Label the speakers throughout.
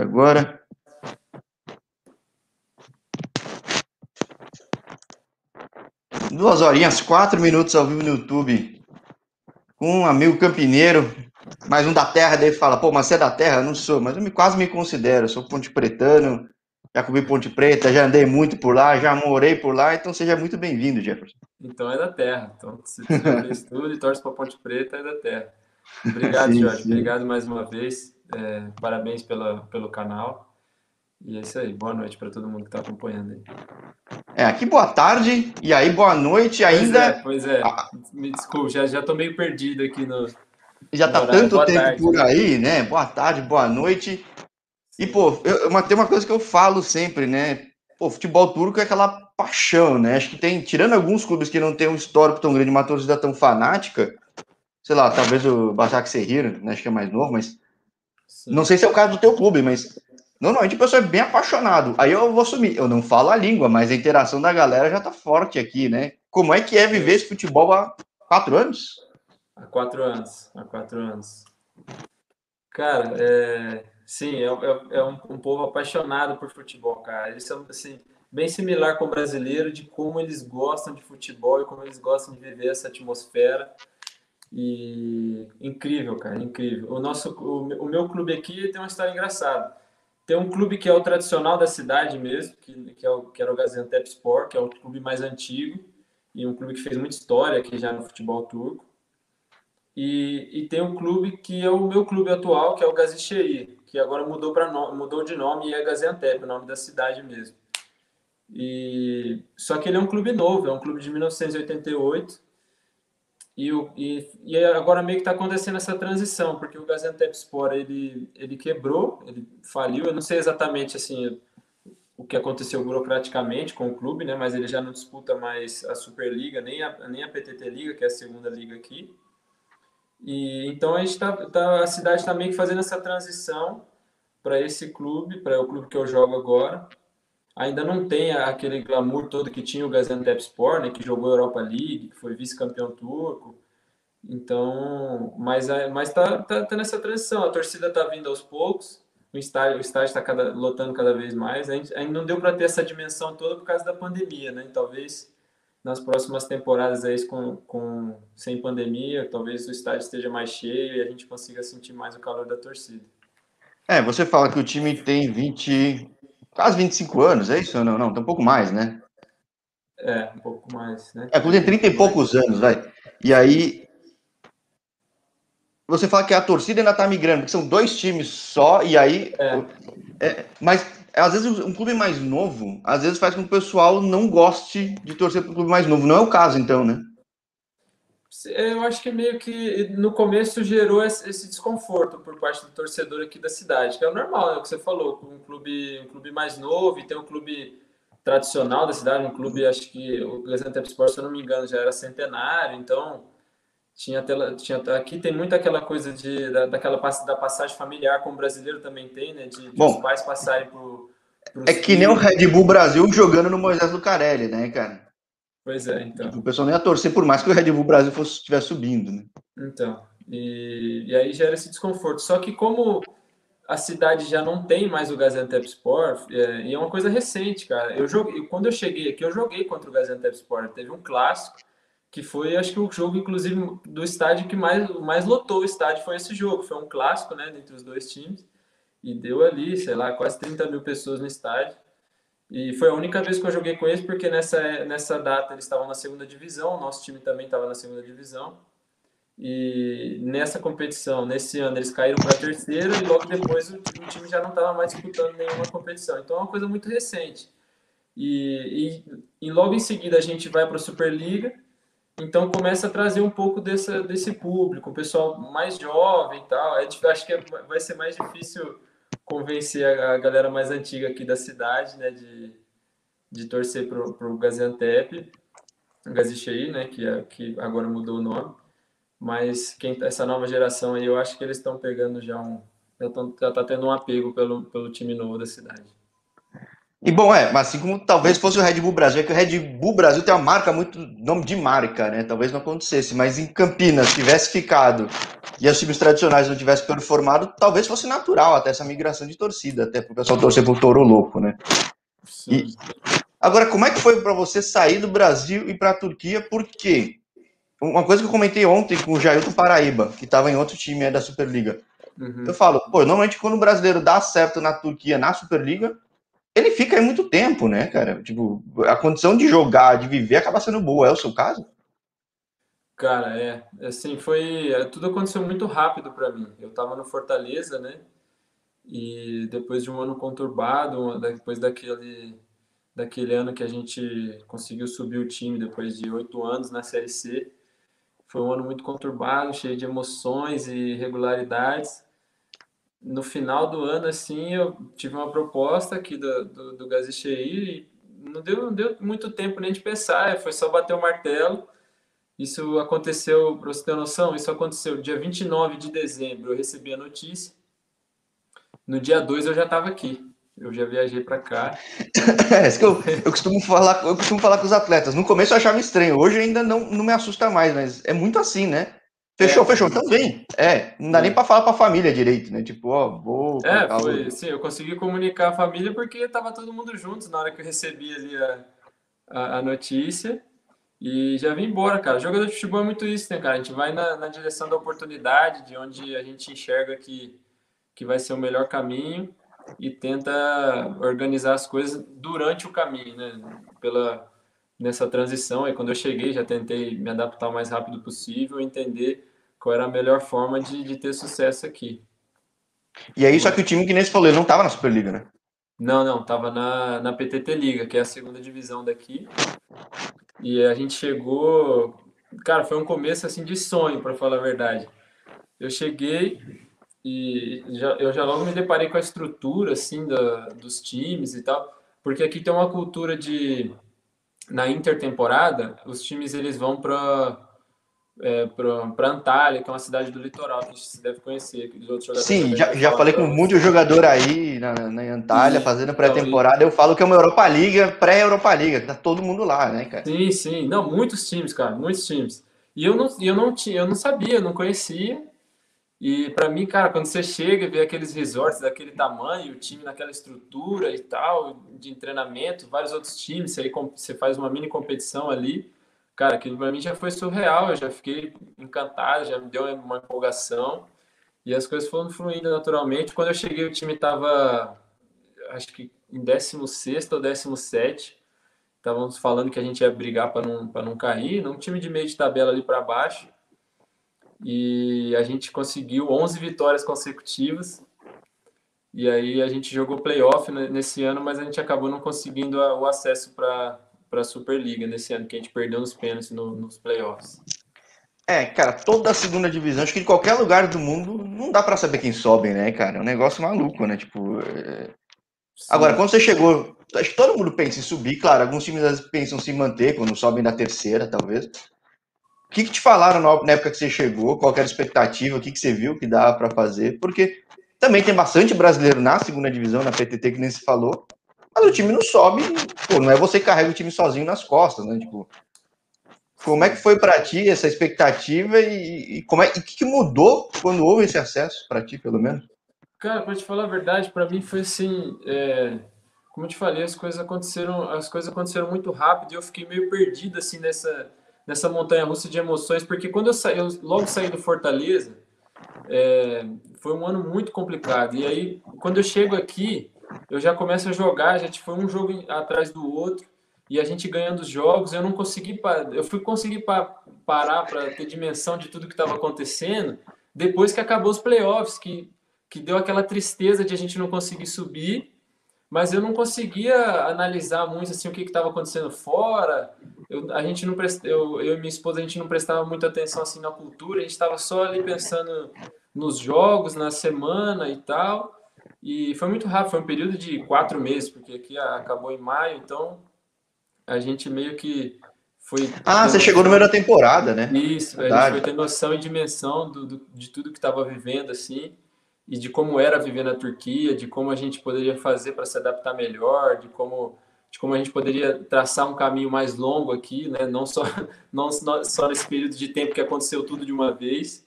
Speaker 1: Agora. Duas horinhas, quatro minutos ao vivo no YouTube. Com um amigo campineiro, mais um da terra, dele fala, pô, mas você é da terra? Eu não sou, mas eu me, quase me considero, eu sou ponte pretano, já comi Ponte Preta, já andei muito por lá, já morei por lá, então seja muito bem-vindo, Jefferson.
Speaker 2: Então é da terra, então se você fez tudo e torce para Ponte Preta, é da terra. Obrigado, sim, Jorge, sim. obrigado mais uma vez, é, parabéns pela, pelo canal. E é isso aí, boa noite para todo mundo que está acompanhando aí.
Speaker 1: É, aqui boa tarde, e aí boa noite ainda.
Speaker 2: Pois é, pois é. Me desculpe, já, já tô meio perdido aqui no.
Speaker 1: Já tá tanto boa tempo tarde, por aí, né? Boa tarde, boa noite. E, pô, eu, uma, tem uma coisa que eu falo sempre, né? Pô, futebol turco é aquela paixão, né? Acho que tem, tirando alguns clubes que não tem um histórico tão grande, uma torcida tão fanática, sei lá, talvez o Basak Serrir, né? Acho que é mais novo, mas. Sim. Não sei se é o caso do teu clube, mas Normalmente o pessoal é bem apaixonado. Aí eu vou assumir, eu não falo a língua, mas a interação da galera já tá forte aqui, né? Como é que é viver esse futebol há quatro anos?
Speaker 2: Há quatro anos, há quatro anos. Cara, é... sim, é, é, é um, um, povo apaixonado por futebol, cara. Eles são, assim, bem similar com o brasileiro, de como eles gostam de futebol e como eles gostam de viver essa atmosfera. E incrível, cara, incrível. O nosso, o, o meu clube aqui tem uma história engraçada tem um clube que é o tradicional da cidade mesmo, que, que, é o, que era o Gaziantep Sport, que é o clube mais antigo e um clube que fez muita história aqui já no futebol turco. E, e tem um clube que é o meu clube atual, que é o Gazixeri, que agora mudou, no, mudou de nome e é Gaziantep, o nome da cidade mesmo. E, só que ele é um clube novo, é um clube de 1988 e, o, e, e agora meio que está acontecendo essa transição, porque o Gaziantepspor ele, ele quebrou, ele faliu. Eu não sei exatamente assim o que aconteceu burocraticamente com o clube, né? Mas ele já não disputa mais a Superliga nem a, nem a PTT Liga, que é a segunda liga aqui. E então a gente tá, tá a cidade está meio que fazendo essa transição para esse clube, para o clube que eu jogo agora ainda não tem aquele glamour todo que tinha o Gaziantepspor, né, que jogou Europa League, que foi vice-campeão turco. Então, mas mas tá, tá, tá, nessa transição, a torcida tá vindo aos poucos, o estádio o está cada, lotando cada vez mais. A gente, ainda não deu para ter essa dimensão toda por causa da pandemia, né? Talvez nas próximas temporadas aí com, com sem pandemia, talvez o estádio esteja mais cheio e a gente consiga sentir mais o calor da torcida.
Speaker 1: É, você fala que o time tem 20, quase 25 anos, é isso? Não, não, tem um pouco mais, né?
Speaker 2: É, um pouco mais, né?
Speaker 1: É, tem 30 e poucos anos, vai. E aí. Você fala que a torcida ainda tá migrando, porque são dois times só, e aí. É. É, mas às vezes um clube mais novo, às vezes faz com que o pessoal não goste de torcer para um clube mais novo. Não é o caso, então, né?
Speaker 2: Eu acho que meio que no começo gerou esse desconforto por parte do torcedor aqui da cidade, que é o normal, é o que você falou, um clube, um clube mais novo e tem um clube tradicional da cidade, um clube, acho que o Gaziantep Sport, se eu não me engano, já era centenário, então tinha, tinha aqui tem muito aquela coisa de da, daquela da passagem familiar, como o brasileiro também tem, né, de, de Bom, os pais passarem por
Speaker 1: é que nem o Red Bull Brasil jogando no Moisés Lucarelli, né, cara?
Speaker 2: Pois é, então.
Speaker 1: O pessoal nem ia torcer por mais que o Red Bull Brasil fosse estivesse subindo, né?
Speaker 2: Então, e, e aí gera esse desconforto. Só que como a cidade já não tem mais o Gaziantep Sport, é, e é uma coisa recente, cara. Eu joguei, quando eu cheguei aqui, eu joguei contra o Gaziantep Sport. Teve um clássico que foi, acho que o jogo, inclusive, do estádio que mais, mais lotou o estádio foi esse jogo. Foi um clássico, né, entre os dois times. E deu ali, sei lá, quase 30 mil pessoas no estádio. E foi a única vez que eu joguei com eles, porque nessa, nessa data eles estavam na segunda divisão, nosso time também estava na segunda divisão. E nessa competição, nesse ano, eles caíram para a terceira e logo depois o, o time já não estava mais disputando nenhuma competição. Então é uma coisa muito recente. E, e, e logo em seguida a gente vai para a Superliga, então começa a trazer um pouco dessa, desse público, o pessoal mais jovem e tal. É, acho que é, vai ser mais difícil convencer a, galera mais antiga aqui da cidade, né, de, de torcer pro, pro Gaziantep, Gazixei, né, que, é, que agora mudou o nome, mas quem, essa nova geração aí, eu acho que eles estão pegando já um, já, tão, já tá tendo um apego pelo, pelo time novo da cidade.
Speaker 1: E bom, é, mas assim como talvez fosse o Red Bull Brasil, é que o Red Bull Brasil tem uma marca muito nome de marca, né? Talvez não acontecesse, mas em Campinas tivesse ficado e os times tradicionais não tivessem performado, talvez fosse natural até essa migração de torcida, até para o pessoal torcer pro Toro Louco, né? E, agora, como é que foi para você sair do Brasil e para a Turquia? Por quê? Uma coisa que eu comentei ontem com o Jailton Paraíba, que estava em outro time da Superliga. Uhum. Eu falo, pô, normalmente quando o brasileiro dá certo na Turquia, na Superliga, ele fica aí muito tempo, né, cara? Tipo, a condição de jogar, de viver, acaba sendo boa. É o seu caso?
Speaker 2: Cara, é. Assim, foi. É, tudo aconteceu muito rápido para mim. Eu tava no Fortaleza, né? E depois de um ano conturbado, depois daquele, daquele ano que a gente conseguiu subir o time, depois de oito anos na Série C, foi um ano muito conturbado, cheio de emoções e irregularidades. No final do ano, assim, eu tive uma proposta aqui do, do, do e não deu, não deu muito tempo nem de pensar, foi só bater o martelo. Isso aconteceu, para você ter noção, isso aconteceu dia 29 de dezembro, eu recebi a notícia. No dia 2 eu já estava aqui. Eu já viajei para cá.
Speaker 1: é, isso que eu, eu, costumo falar, eu costumo falar com os atletas. No começo eu achava estranho, hoje ainda não, não me assusta mais, mas é muito assim, né? Fechou, é, fechou, então vem. É, não dá é. nem para falar para a família direito, né? Tipo, ó, vou.
Speaker 2: É, foi, sim, eu consegui comunicar a família porque tava todo mundo junto na hora que eu recebi ali a, a, a notícia. E já vim embora, cara. Jogador de futebol é muito isso, né, cara? A gente vai na, na direção da oportunidade, de onde a gente enxerga que, que vai ser o melhor caminho e tenta organizar as coisas durante o caminho, né? Pela, nessa transição. Aí quando eu cheguei, já tentei me adaptar o mais rápido possível, entender qual era a melhor forma de, de ter sucesso aqui.
Speaker 1: E aí, só que o time que nem se falou, ele não estava na Superliga, né?
Speaker 2: Não, não, estava na, na PTT Liga, que é a segunda divisão daqui. E a gente chegou, cara, foi um começo assim de sonho, para falar a verdade. Eu cheguei, e já, eu já logo me deparei com a estrutura assim da, dos times e tal, porque aqui tem uma cultura de na intertemporada os times eles vão para é, para Antalya, que é uma cidade do litoral que a gente deve conhecer. Que os outros
Speaker 1: jogadores Sim, já, já falei com muito jogador aí na, na Antalya, sim, fazendo pré-temporada. Então, eu falo que é uma Europa Liga, pré-Europa Liga, que tá todo mundo lá, né, cara?
Speaker 2: Sim, sim. Não, muitos times, cara, muitos times. E eu não, eu não, tinha, eu não sabia, eu não conhecia. E para mim, cara, quando você chega e vê aqueles resorts daquele tamanho, o time naquela estrutura e tal, de treinamento, vários outros times, aí você faz uma mini competição ali, cara, aquilo para mim já foi surreal, eu já fiquei encantado, já me deu uma empolgação e as coisas foram fluindo naturalmente. Quando eu cheguei, o time estava, acho que em 16 ou 17, estávamos falando que a gente ia brigar para não, não cair, num time de meio de tabela ali para baixo e a gente conseguiu 11 vitórias consecutivas. E aí a gente jogou playoff nesse ano, mas a gente acabou não conseguindo o acesso para a Superliga nesse ano, que a gente perdeu nos pênaltis no, nos playoffs.
Speaker 1: É, cara, toda a segunda divisão, acho que em qualquer lugar do mundo não dá para saber quem sobe, né, cara? É um negócio maluco, né? Tipo. É... Agora, quando você chegou, acho que todo mundo pensa em subir, claro, alguns times pensam em se manter quando sobem da terceira, talvez. O que, que te falaram na época que você chegou? Qual era a expectativa? O que, que você viu que dava para fazer? Porque também tem bastante brasileiro na segunda divisão, na PTT, que nem se falou, mas o time não sobe, pô, não é você que carrega o time sozinho nas costas, né? Tipo, como é que foi para ti essa expectativa e, e como é, e que, que mudou quando houve esse acesso para ti, pelo menos?
Speaker 2: Cara, para te falar a verdade, para mim foi assim, é, como eu te falei, as coisas aconteceram, as coisas aconteceram muito rápido e eu fiquei meio perdido assim nessa nessa montanha russa de emoções, porque quando eu, saí, eu logo saí do Fortaleza, é, foi um ano muito complicado. E aí, quando eu chego aqui, eu já começo a jogar, a gente foi um jogo atrás do outro, e a gente ganhando os jogos, eu não consegui, eu fui conseguir parar para ter dimensão de tudo que estava acontecendo depois que acabou os playoffs, que, que deu aquela tristeza de a gente não conseguir subir, mas eu não conseguia analisar muito assim o que estava acontecendo fora, eu, a gente não prest, eu, eu e minha esposa a gente não prestava muita atenção assim na cultura, a gente estava só ali pensando nos jogos, na semana e tal. E foi muito rápido, foi um período de quatro meses, porque aqui acabou em maio, então a gente meio que foi.
Speaker 1: Ah, você chegou no meio da temporada, né?
Speaker 2: Isso, Verdade. a gente foi ter noção e dimensão do, do de tudo que estava vivendo, assim. e de como era viver na Turquia, de como a gente poderia fazer para se adaptar melhor, de como de como a gente poderia traçar um caminho mais longo aqui, né? Não só não só nesse período de tempo que aconteceu tudo de uma vez,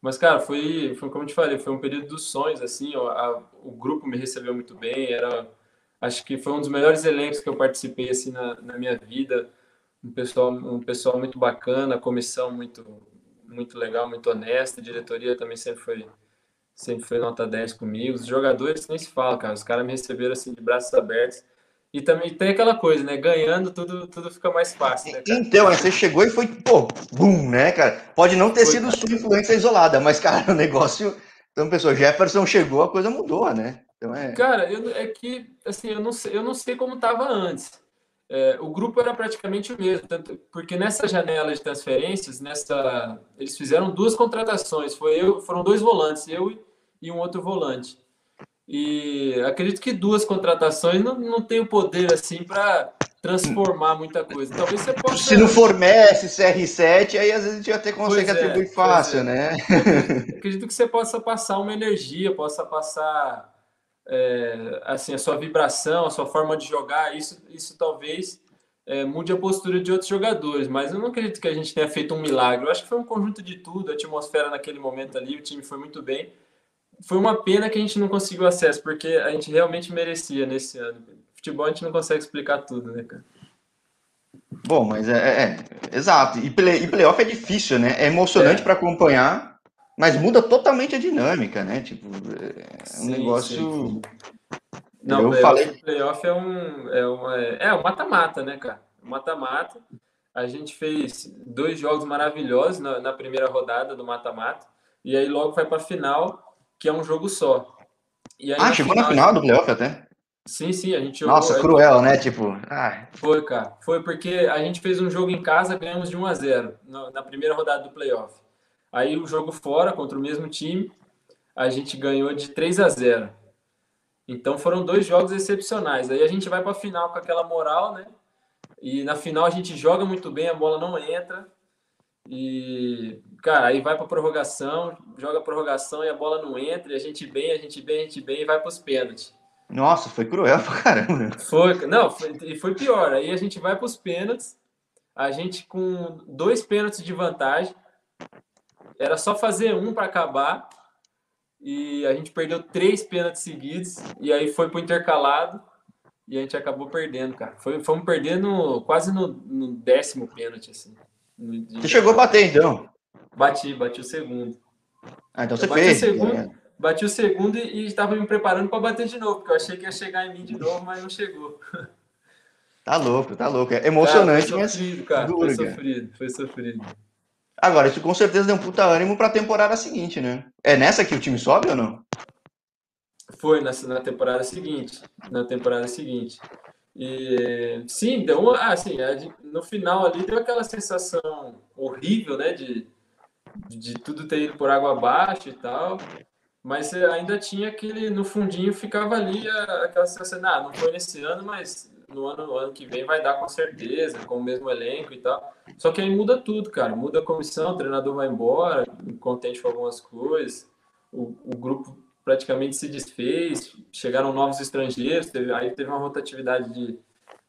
Speaker 2: mas cara, foi, foi como eu te falei, foi um período dos sonhos assim, a, o grupo me recebeu muito bem, era acho que foi um dos melhores elencos que eu participei assim na, na minha vida, um pessoal um pessoal muito bacana, comissão muito muito legal, muito honesta, a diretoria também sempre foi sempre foi nota 10 comigo. Os jogadores nem se fala, cara. Os caras me receberam assim de braços abertos. E também tem aquela coisa, né? Ganhando, tudo, tudo fica mais fácil, né,
Speaker 1: Então, você chegou e foi, pô, bum, né, cara? Pode não ter foi, sido sua influência isolada, mas, cara, o negócio. Então, pessoal, Jefferson chegou, a coisa mudou, né? Então
Speaker 2: é. Cara, eu, é que, assim, eu não sei, eu não sei como estava antes. É, o grupo era praticamente o mesmo, tanto, porque nessa janela de transferências, nessa, eles fizeram duas contratações. Foi eu, foram dois volantes, eu e um outro volante. E acredito que duas contratações não, não tem o poder assim para transformar muita coisa. Talvez você possa.
Speaker 1: Se não for Messi, CR7, aí às vezes a gente até consegue pois é, atribuir é, fácil, é. né?
Speaker 2: Acredito que você possa passar uma energia, possa passar é, assim a sua vibração, a sua forma de jogar. Isso, isso talvez é, mude a postura de outros jogadores, mas eu não acredito que a gente tenha feito um milagre. Eu acho que foi um conjunto de tudo. A atmosfera naquele momento ali, o time foi muito bem foi uma pena que a gente não conseguiu acesso, porque a gente realmente merecia nesse ano. Futebol a gente não consegue explicar tudo, né, cara?
Speaker 1: Bom, mas é, é, é exato. E, play, e playoff é difícil, né? É emocionante é. para acompanhar, mas muda totalmente a dinâmica, né? Tipo, é um sim, negócio. Sim.
Speaker 2: Não, eu playoff, falei... playoff é um é uma, é um mata-mata, né, cara? Mata-mata. A gente fez dois jogos maravilhosos na, na primeira rodada do mata-mata e aí logo vai para a final que é um jogo só.
Speaker 1: Aí, ah, chegou final, na final do playoff até?
Speaker 2: Sim, sim, a gente jogou.
Speaker 1: Nossa, cruel, né? Tipo.
Speaker 2: Foi, cara. Foi porque a gente fez um jogo em casa, ganhamos de 1 a 0 na primeira rodada do playoff. Aí o jogo fora contra o mesmo time, a gente ganhou de 3 a 0. Então foram dois jogos excepcionais. Aí a gente vai para a final com aquela moral, né? E na final a gente joga muito bem, a bola não entra. E, cara, aí vai para prorrogação, joga prorrogação e a bola não entra, e a gente bem, a gente bem, a gente bem e vai para os pênaltis.
Speaker 1: Nossa, foi cruel pra caramba.
Speaker 2: Foi, não, foi, e foi pior. Aí a gente vai para os pênaltis, a gente com dois pênaltis de vantagem, era só fazer um para acabar, e a gente perdeu três pênaltis seguidos, e aí foi pro intercalado, e a gente acabou perdendo, cara. Foi, fomos perdendo quase no, no décimo pênalti, assim.
Speaker 1: Você chegou a bater, então?
Speaker 2: Bati, bati o segundo.
Speaker 1: Ah, então você fez.
Speaker 2: O segundo, é. Bati o segundo e estava me preparando para bater de novo, porque eu achei que ia chegar em mim de novo, mas não chegou.
Speaker 1: Tá louco, tá louco. É emocionante,
Speaker 2: cara, foi sofrido, cara. Foi sofrido, foi sofrido.
Speaker 1: Agora, isso com certeza deu um puta ânimo para a temporada seguinte, né? É nessa que o time sobe ou não?
Speaker 2: Foi nessa, na temporada seguinte. Na temporada seguinte. E sim, deu uma, ah, sim, no final ali deu aquela sensação horrível, né, de, de tudo ter ido por água abaixo e tal. Mas ainda tinha aquele, no fundinho ficava ali aquela sensação, ah, não foi nesse ano, mas no ano, no ano que vem vai dar com certeza, com o mesmo elenco e tal. Só que aí muda tudo, cara. Muda a comissão, o treinador vai embora, contente com algumas coisas. O, o grupo praticamente se desfez, chegaram novos estrangeiros, teve, aí teve uma rotatividade de,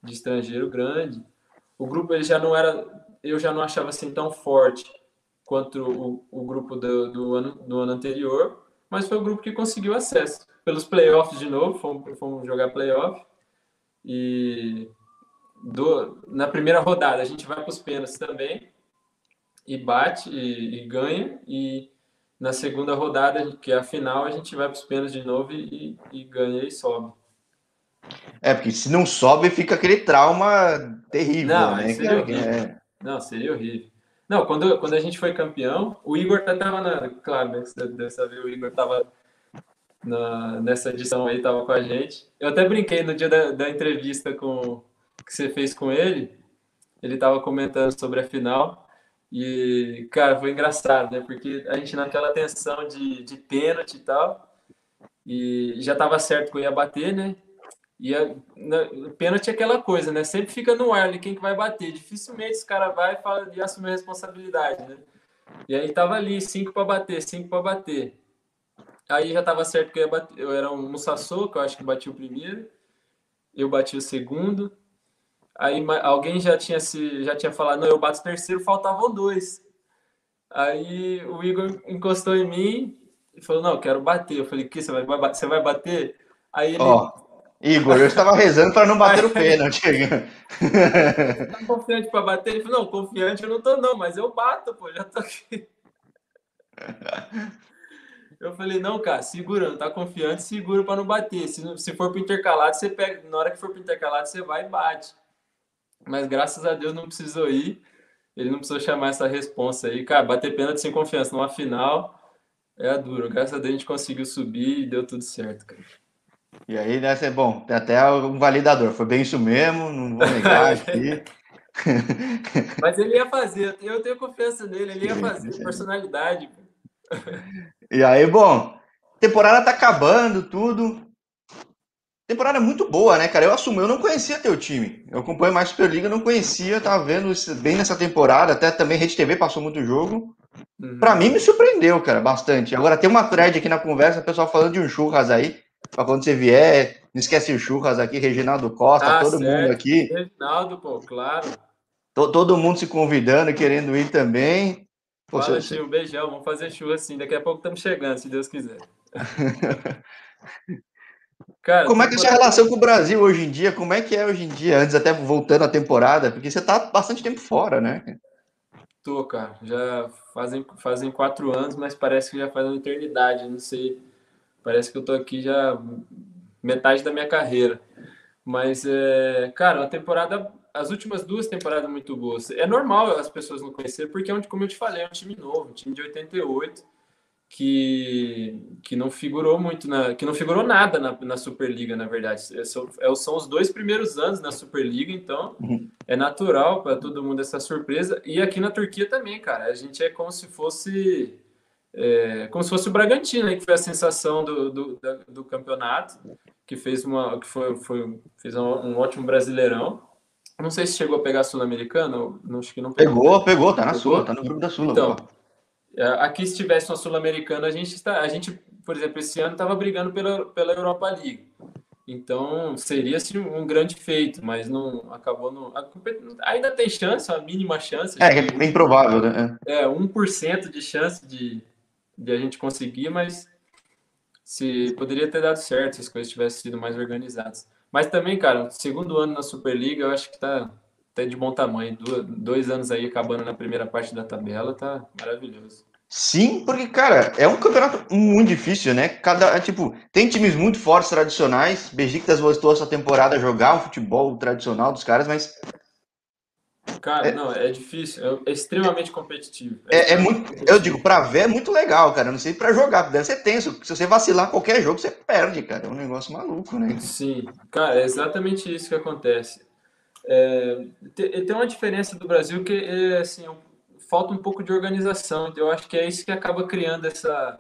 Speaker 2: de estrangeiro grande. O grupo ele já não era, eu já não achava assim tão forte quanto o, o grupo do, do, ano, do ano anterior, mas foi o grupo que conseguiu acesso. Pelos playoffs de novo, fomos, fomos jogar playoff, e do, na primeira rodada a gente vai para os pênaltis também, e bate e, e ganha, e na segunda rodada, que é a final, a gente vai para os pênaltis de novo e, e, ganha e sobe.
Speaker 1: É, porque se não sobe, fica aquele trauma terrível,
Speaker 2: não,
Speaker 1: né?
Speaker 2: Seria horrível. É. Não, seria horrível. Não, quando, quando a gente foi campeão, o Igor estava na. Claro, né? Deve saber, o Igor estava nessa edição aí, estava com a gente. Eu até brinquei no dia da, da entrevista com, que você fez com ele. Ele estava comentando sobre a final. E, cara, foi engraçado, né? Porque a gente naquela tensão de, de pênalti e tal, e já tava certo que eu ia bater, né? E a, na, pênalti é aquela coisa, né? Sempre fica no ar ali quem que vai bater. Dificilmente esse cara vai e, fala, e assume a responsabilidade, né? E aí tava ali, cinco para bater, cinco para bater. Aí já tava certo que eu, bater, eu era um Musassou, que eu acho que bati o primeiro. Eu bati o segundo. Aí alguém já tinha se já tinha falado, não, eu bato o terceiro, faltavam dois. Aí o Igor encostou em mim e falou, não, eu quero bater. Eu falei, que você vai, você vai bater? Aí ele.
Speaker 1: Oh, Igor, eu estava rezando para não bater o pênalti.
Speaker 2: tá confiante para bater? Ele falou, não, confiante eu não tô, não, mas eu bato, pô, já tô aqui. Eu falei, não, cara, segurando, tá confiante, segura para não bater. Se, se for pro intercalado, você pega. Na hora que for pro intercalado, você vai e bate. Mas graças a Deus não precisou ir. Ele não precisou chamar essa responsa aí. Cara, bater pênalti sem confiança numa final é duro. Graças a Deus a gente conseguiu subir e deu tudo certo, cara.
Speaker 1: E aí, né, ser bom, tem até um validador. Foi bem isso mesmo, não vou negar aqui.
Speaker 2: Mas ele ia fazer, eu tenho confiança nele, ele ia fazer, personalidade.
Speaker 1: E aí, bom, temporada tá acabando, tudo. Temporada muito boa, né, cara? Eu assumo, eu não conhecia teu time. Eu acompanho mais Superliga, não conhecia, tava vendo bem nessa temporada, até também Rede TV passou muito jogo. Uhum. Pra mim me surpreendeu, cara, bastante. Agora tem uma thread aqui na conversa, o pessoal falando de um churras aí. Pra quando você vier, não esquece o churras aqui, Reginaldo Costa, ah, todo certo. mundo aqui.
Speaker 2: Reginaldo, pô, claro.
Speaker 1: Todo mundo se convidando, querendo ir também.
Speaker 2: Pô, Fala, você... um beijão. Vamos fazer churras assim. Daqui a pouco estamos chegando, se Deus quiser.
Speaker 1: Cara, como é que é a sua relação com o Brasil hoje em dia? Como é que é hoje em dia? Antes até voltando à temporada, porque você tá bastante tempo fora, né?
Speaker 2: Tô, cara. Já fazem, fazem quatro anos, mas parece que já faz uma eternidade. Não sei. Parece que eu tô aqui já metade da minha carreira. Mas, é, cara, a temporada, as últimas duas temporadas muito boas. É normal as pessoas não conhecerem, porque, é como eu te falei, é um time novo, um time de 88 que, que não figurou muito na que não figurou nada na, na Superliga, na verdade. É, são, é, são os dois primeiros anos na Superliga, então uhum. é natural para todo mundo essa surpresa. E aqui na Turquia também, cara, a gente é como se fosse é, como se fosse o Bragantino, né, que foi a sensação do, do, do campeonato, que fez uma que foi, foi fez um, um ótimo brasileirão. Não sei se chegou a pegar a Sul-Americana, acho que não
Speaker 1: pegou. Pegou, pegou, tá na Sula, tá no grupo da Sula.
Speaker 2: Então, aqui, se tivesse uma Sul-Americana, a gente está, a gente, por exemplo, esse ano estava brigando pela, pela Europa League. Então, seria assim, um grande feito, mas não acabou no. Ainda tem chance, a mínima chance.
Speaker 1: É, é bem provável, né?
Speaker 2: É, 1% de chance de, de a gente conseguir, mas se poderia ter dado certo se as coisas tivessem sido mais organizadas. Mas também, cara, segundo ano na Superliga, eu acho que tá até de bom tamanho. Dois anos aí acabando na primeira parte da tabela, tá maravilhoso.
Speaker 1: Sim, porque, cara, é um campeonato muito difícil, né? Cada, tipo, tem times muito fortes tradicionais. Besiktas voltou essa temporada a jogar o futebol tradicional dos caras, mas.
Speaker 2: Cara, é, não, é difícil, é, extremamente competitivo.
Speaker 1: É, é, é muito, competitivo. eu digo, pra ver é muito legal, cara. Não sei pra jogar, deve ser tenso. Se você vacilar qualquer jogo, você perde, cara. É um negócio maluco, né?
Speaker 2: Sim, cara, é exatamente isso que acontece. É, tem uma diferença do Brasil que é, assim, falta um pouco de organização. Eu acho que é isso que acaba criando essa,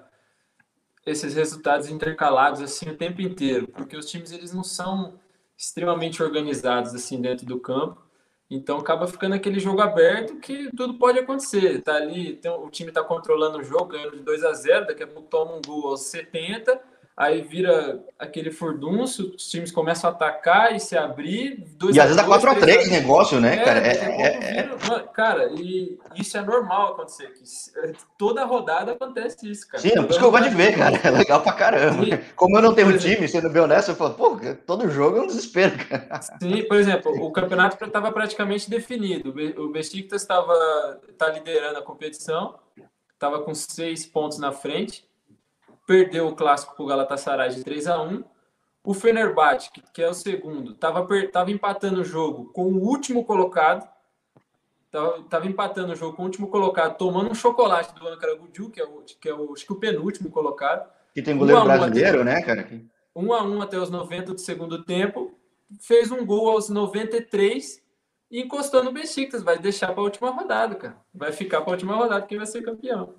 Speaker 2: esses resultados intercalados assim o tempo inteiro, porque os times eles não são extremamente organizados assim dentro do campo. Então acaba ficando aquele jogo aberto que tudo pode acontecer. Tá ali, tem, o time está controlando o jogo, ganhando de 2 a 0, daqui a pouco toma um gol aos 70 aí vira aquele furdunço, os times começam a atacar e se abrir.
Speaker 1: e às vezes dá 4x3 negócio, né, é, cara? É,
Speaker 2: é, é, cara, e isso é normal acontecer. Que toda rodada acontece isso, cara.
Speaker 1: Sim, é por isso que eu gosto de ver, cara. É legal pra caramba. Sim. Como eu não tenho time, sendo bem honesto, eu falo, pô, todo jogo é um desespero, cara.
Speaker 2: Sim, por exemplo, o campeonato estava praticamente definido. O Besiktas estava tá liderando a competição, estava com seis pontos na frente perdeu o clássico para o Galatasaray de 3 a 1 O Fenerbahçe, que é o segundo, estava tava empatando o jogo com o último colocado. Estava empatando o jogo com o último colocado, tomando um chocolate do Ankara Guju, que é o, que é o, acho que o penúltimo colocado.
Speaker 1: Que tem goleiro um brasileiro,
Speaker 2: até,
Speaker 1: né, cara?
Speaker 2: Um a um até os 90 do segundo tempo. Fez um gol aos 93 e encostou no Besiktas. Vai deixar para a última rodada, cara. Vai ficar para a última rodada quem vai ser campeão.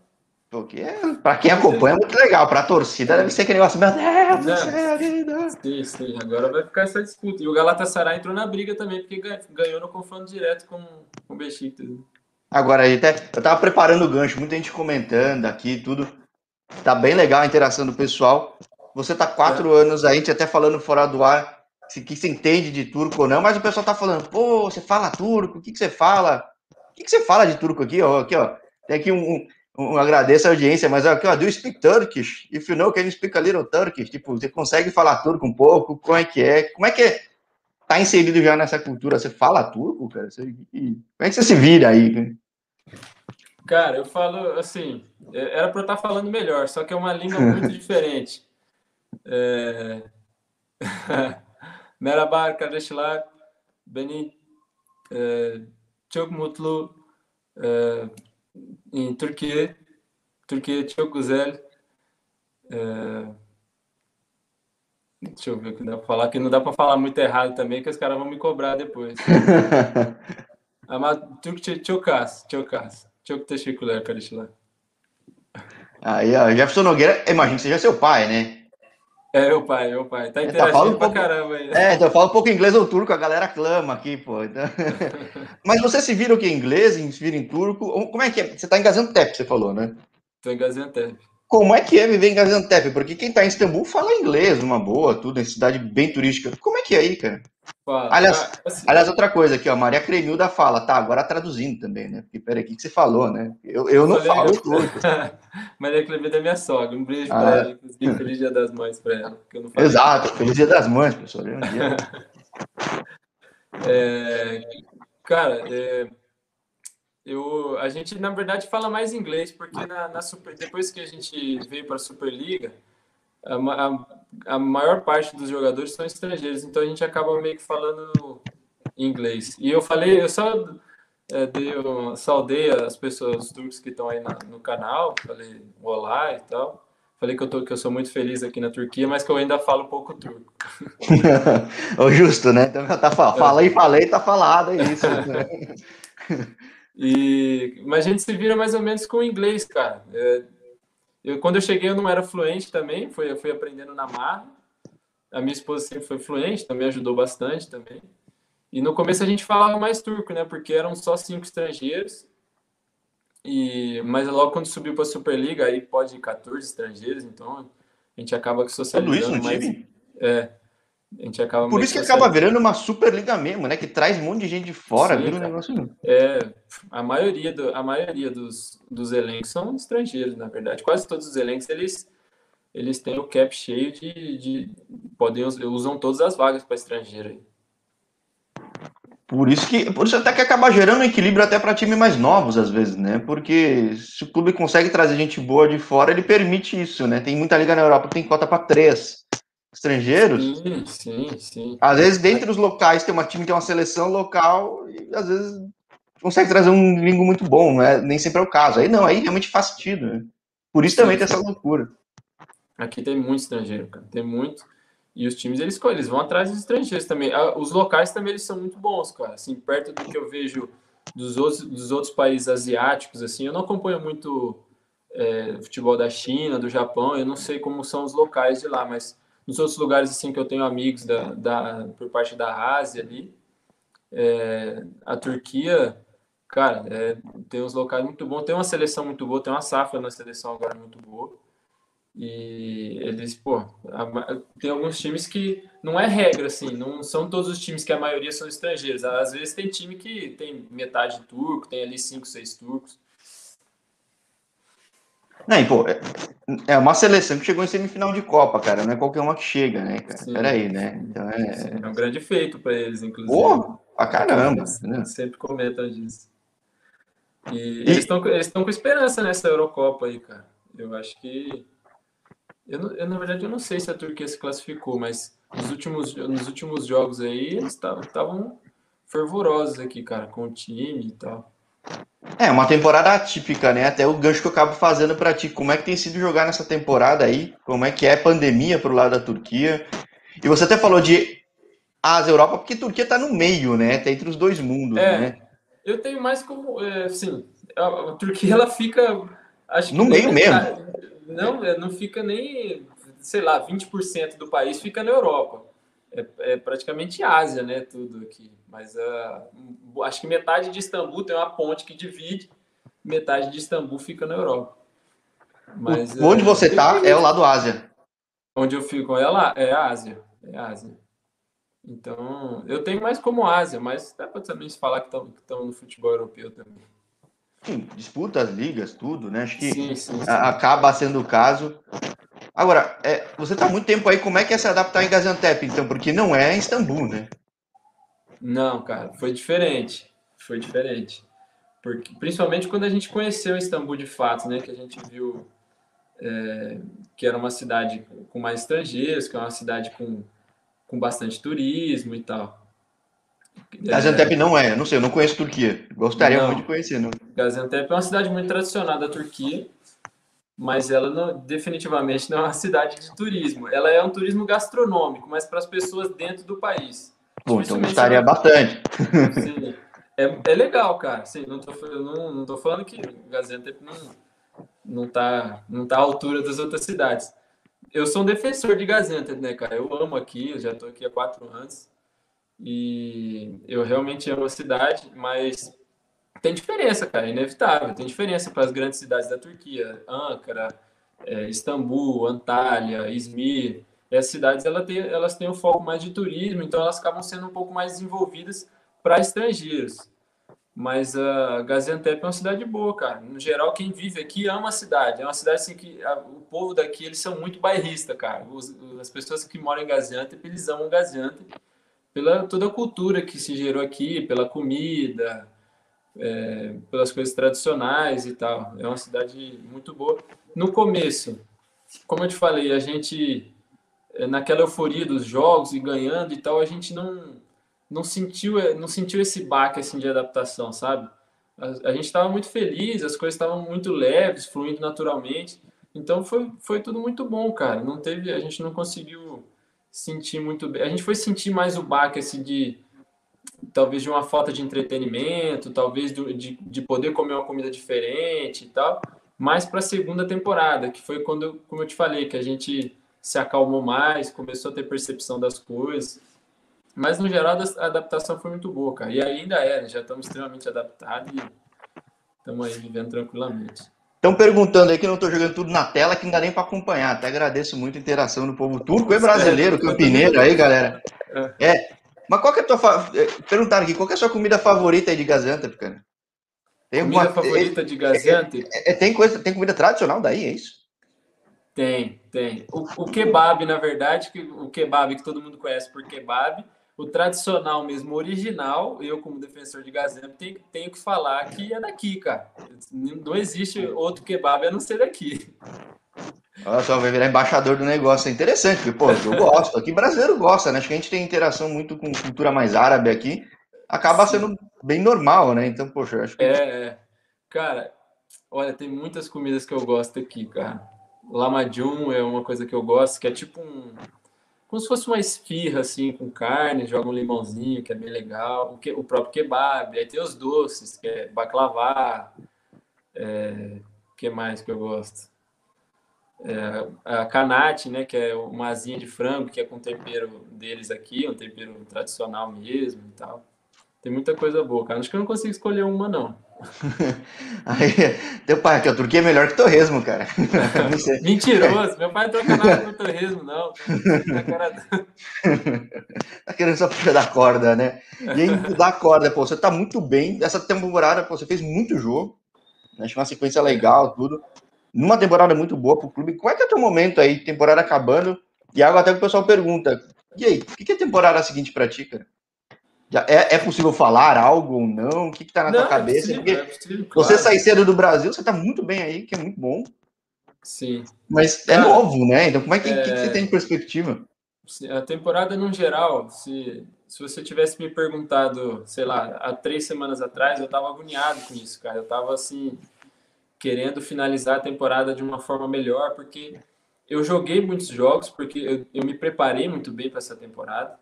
Speaker 1: Porque, para quem acompanha, é muito legal. Para a torcida, deve ser aquele negócio, meu Deus do céu, vida.
Speaker 2: Sim, sim. Agora vai ficar essa disputa. E o Galatasaray entrou na briga também, porque ganhou no confronto direto com, com o Besiktas.
Speaker 1: Agora, até, eu tava preparando o gancho, muita gente comentando aqui tudo. Tá bem legal a interação do pessoal. Você tá quatro é. anos aí, a gente até falando fora do ar, se que você entende de turco ou não, mas o pessoal tá falando, pô, você fala turco, o que, que você fala? O que, que você fala de turco aqui, ó? Aqui, ó. Tem aqui um, um, um agradeço a audiência, mas aqui, ó, do speak Turkish? If you know, can you speak a little Turkish? Tipo, você consegue falar turco um pouco? Como é que é? Como é que é? Tá inserido já nessa cultura? Você fala turco, cara? Você, como é que você se vira aí, cara?
Speaker 2: Cara, eu falo assim, é, era para eu estar falando melhor, só que é uma língua muito diferente. É... Merhaba kardeşler, beni e, çok mutlu em Türkiye. Türkiye çok güzel. E, deixa eu ver o que dá para falar, que não dá para falar muito errado também, que os caras vão me cobrar depois. Ama Türkçe çok az, çok az. Çok teşekkürler.
Speaker 1: Aí, ó, Jefferson Nogueira, imagino que seja seu pai, né?
Speaker 2: É, meu pai, meu pai. Tá interagindo tá um pra pouco... caramba aí.
Speaker 1: É, então fala um pouco inglês ou turco, a galera clama aqui, pô. Então... Mas você se vira o que em inglês, se vira em turco? Como é que é? Você tá em Gaziantep, você falou, né?
Speaker 2: Tô em Gaziantep.
Speaker 1: Como é que é viver em Gaziantep? Porque quem tá em Istambul fala inglês, uma boa, tudo, em cidade bem turística. Como é que é aí, cara? Aliás, assim, aliás, outra coisa aqui, ó, Maria Cremilda fala, tá, agora traduzindo também, né? Porque peraí, o que, que você falou, né? Eu, eu não falei, falo tudo.
Speaker 2: Maria Cremilda é minha sogra, um beijo ah, pra é? ela, inclusive, feliz dia das mães pra ela.
Speaker 1: Exato, feliz dia das mães, pessoal.
Speaker 2: é, cara, é, eu, a gente, na verdade, fala mais inglês, porque na, na super, depois que a gente veio para a Superliga, a, a, a, maior parte dos jogadores são estrangeiros, então a gente acaba meio que falando inglês. E eu falei, eu só é, dei, eu saudei as pessoas, os turcos que estão aí na, no canal, falei olá e tal. Falei que eu, tô, que eu sou muito feliz aqui na Turquia, mas que eu ainda falo pouco turco.
Speaker 1: o justo, né? Então tá, falei, falei, tá falado, é isso.
Speaker 2: e, mas a gente se vira mais ou menos com o inglês, cara. É, eu, quando eu cheguei, eu não era fluente também, fui, fui aprendendo na marra. A minha esposa sempre foi fluente, também ajudou bastante também. E no começo a gente falava mais turco, né? Porque eram só cinco estrangeiros. E, mas logo quando subiu para a Superliga, aí pode ir 14 estrangeiros, então a gente acaba socializando Tudo isso no mais. Time? É, a gente acaba
Speaker 1: Por isso que acaba virando uma Superliga mesmo, né? Que traz um monte de gente de fora, Sim, vira um negócio.
Speaker 2: É, a maioria, do, a maioria dos, dos elencos são estrangeiros, na verdade. Quase todos os elencos eles, eles têm o cap cheio de. de podem, usam todas as vagas para estrangeiro aí.
Speaker 1: Por isso que, por isso até que acaba gerando um equilíbrio até para times mais novos às vezes, né? Porque se o clube consegue trazer gente boa de fora, ele permite isso, né? Tem muita liga na Europa que tem cota para três estrangeiros.
Speaker 2: Sim, sim, sim.
Speaker 1: Às vezes, dentre os locais, tem uma time que tem uma seleção local e às vezes consegue trazer um gringo muito bom, né? Nem sempre é o caso. Aí não, aí realmente faz sentido. Né? Por isso sim, também tem essa loucura.
Speaker 2: Aqui tem muito estrangeiro, cara. Tem muito. E os times, eles, eles vão atrás dos estrangeiros também. Ah, os locais também, eles são muito bons, cara. Assim, perto do que eu vejo dos outros, dos outros países asiáticos, assim, eu não acompanho muito é, futebol da China, do Japão, eu não sei como são os locais de lá, mas nos outros lugares assim que eu tenho amigos da, da por parte da Ásia ali, é, a Turquia, cara, é, tem uns locais muito bons, tem uma seleção muito boa, tem uma safra na seleção agora muito boa. E eles, pô, a, tem alguns times que não é regra, assim, não são todos os times que a maioria são estrangeiros. Às vezes tem time que tem metade turco, tem ali cinco, seis turcos.
Speaker 1: Não, e, pô, é, é uma seleção que chegou em semifinal de Copa, cara. Não é qualquer uma que chega, né, cara? Sim. Peraí, né? Então
Speaker 2: é... é um grande feito para eles, inclusive.
Speaker 1: Pô, pra caramba. Né?
Speaker 2: Sempre comentam disso. E, e... eles estão eles com esperança nessa Eurocopa aí, cara. Eu acho que. Eu, eu, na verdade, eu não sei se a Turquia se classificou, mas nos últimos, nos últimos jogos aí, eles estavam fervorosos aqui, cara, com o time e tal.
Speaker 1: É, uma temporada atípica, né? Até o gancho que eu acabo fazendo para ti. Como é que tem sido jogar nessa temporada aí? Como é que é pandemia pro lado da Turquia? E você até falou de Ásia, Europa, porque a Turquia tá no meio, né? Tá entre os dois mundos, é, né?
Speaker 2: Eu tenho mais como, é, assim, a, a, Turquia ela fica, acho
Speaker 1: no meio mesmo.
Speaker 2: Não, é, não fica nem, sei lá, 20% do país fica na Europa. É, é praticamente Ásia, né? Tudo aqui. Mas uh, acho que metade de Istambul tem uma ponte que divide, metade de Istambul fica na Europa.
Speaker 1: Mas, onde é, você tá é o lado Ásia.
Speaker 2: Onde eu fico é lá, é Ásia. É Ásia. Então, eu tenho mais como Ásia, mas dá para também se falar que estão no futebol europeu também.
Speaker 1: Sim, disputa as ligas, tudo, né? Acho que sim, sim, sim. acaba sendo o caso. Agora, é, você está muito tempo aí, como é que é se adaptar em Gaziantep, então? Porque não é em Istambul, né?
Speaker 2: Não, cara, foi diferente. Foi diferente. Porque, principalmente quando a gente conheceu Istambul de fato, né? Que a gente viu é, que era uma cidade com mais estrangeiros, que é uma cidade com, com bastante turismo e tal.
Speaker 1: Gaziantep é... não é, não sei, eu não conheço Turquia. Gostaria não. muito de conhecer, não.
Speaker 2: Gaziantep é uma cidade muito tradicional da Turquia, mas ela não, definitivamente não é uma cidade de turismo. Ela é um turismo gastronômico, mas para as pessoas dentro do país.
Speaker 1: Bom, então gostaria bastante.
Speaker 2: Sim, é, é legal, cara. Sim, não tô, não, não tô falando que Gaziantep não, não, tá, não tá à altura das outras cidades. Eu sou um defensor de Gaziantep, né, cara? Eu amo aqui, eu já estou aqui há quatro anos. E eu realmente amo a cidade, mas tem diferença, cara, é inevitável. Tem diferença para as grandes cidades da Turquia, Ankara, é, Istambul, Antalya, Izmir. Essas cidades elas têm, elas têm um foco mais de turismo, então elas acabam sendo um pouco mais desenvolvidas para estrangeiros. Mas a uh, Gaziantep é uma cidade boa, cara. No geral, quem vive aqui ama a cidade. É uma cidade assim que a, o povo daqui eles são muito bairrista, cara. Os, as pessoas que moram em Gaziantep, eles amam Gaziantep pela toda a cultura que se gerou aqui, pela comida, é, pelas coisas tradicionais e tal. É uma cidade muito boa. No começo, como eu te falei, a gente é, naquela euforia dos jogos e ganhando e tal, a gente não não sentiu é, não sentiu esse baque assim de adaptação, sabe? A, a gente estava muito feliz, as coisas estavam muito leves, fluindo naturalmente. Então foi, foi tudo muito bom, cara. Não teve, a gente não conseguiu sentir muito bem. A gente foi sentir mais o baque assim de talvez de uma falta de entretenimento, talvez de, de poder comer uma comida diferente e tal, mais para a segunda temporada, que foi quando, como eu te falei, que a gente se acalmou mais, começou a ter percepção das coisas. Mas no geral a adaptação foi muito boa, cara. E ainda é, né? já estamos extremamente adaptados e estamos aí vivendo tranquilamente.
Speaker 1: Estão perguntando aí que não estou jogando tudo na tela, que não dá nem para acompanhar. Até agradeço muito a interação do povo turco e brasileiro, campineiro aí, galera. É. é. Mas qual que é a tua. Fa... É, perguntaram aqui, qual que é a sua comida favorita aí de Gaziantep, cara?
Speaker 2: Tem comida alguma... favorita de Gaziantep?
Speaker 1: É, é, tem, coisa, tem comida tradicional daí, é isso?
Speaker 2: Tem, tem. O, o kebab, na verdade, o kebab que todo mundo conhece por kebab, o tradicional mesmo, original, eu como defensor de Gaziantep tenho, tenho que falar que é daqui, cara. Não existe outro kebab a não ser daqui.
Speaker 1: Olha só, vai virar embaixador do negócio. É interessante, porque, pô, eu gosto. Aqui brasileiro gosta, né? Acho que a gente tem interação muito com cultura mais árabe aqui. Acaba Sim. sendo bem normal, né? Então, poxa, acho que.
Speaker 2: É, é. Cara, olha, tem muitas comidas que eu gosto aqui, cara. Lamajum é uma coisa que eu gosto, que é tipo um, como se fosse uma esfirra, assim, com carne, joga um limãozinho, que é bem legal, o, que, o próprio kebab, aí tem os doces, que é baklava, é, que mais que eu gosto? É, a canate, né, que é uma asinha de frango, que é com tempero deles aqui, um tempero tradicional mesmo e tal. Tem muita coisa boa, cara. Acho que eu não consigo escolher uma, não.
Speaker 1: Aí, teu pai, que a Turquia é melhor que torresmo, cara.
Speaker 2: Mentiroso, meu pai não troca nada com torresmo, não.
Speaker 1: tá querendo só puxar da corda, né? E aí, da corda, pô, você tá muito bem. Essa temporada, pô, você fez muito jogo. Né? Uma sequência legal, tudo. Numa temporada muito boa pro clube. Qual é que é o teu momento aí, temporada acabando? E algo até que o pessoal pergunta. E aí, o que é a temporada seguinte pra ti, cara? É, é possível falar algo ou não? O que está na não, tua é cabeça? É possível, é possível, claro. Você sair cedo do Brasil, você está muito bem aí, que é muito bom.
Speaker 2: Sim.
Speaker 1: Mas é novo, né? Então, como é que, é... que, você tem de perspectiva?
Speaker 2: A temporada, no geral, se, se você tivesse me perguntado, sei lá, há três semanas atrás, eu estava agoniado com isso, cara. Eu estava, assim, querendo finalizar a temporada de uma forma melhor, porque eu joguei muitos jogos, porque eu, eu me preparei muito bem para essa temporada.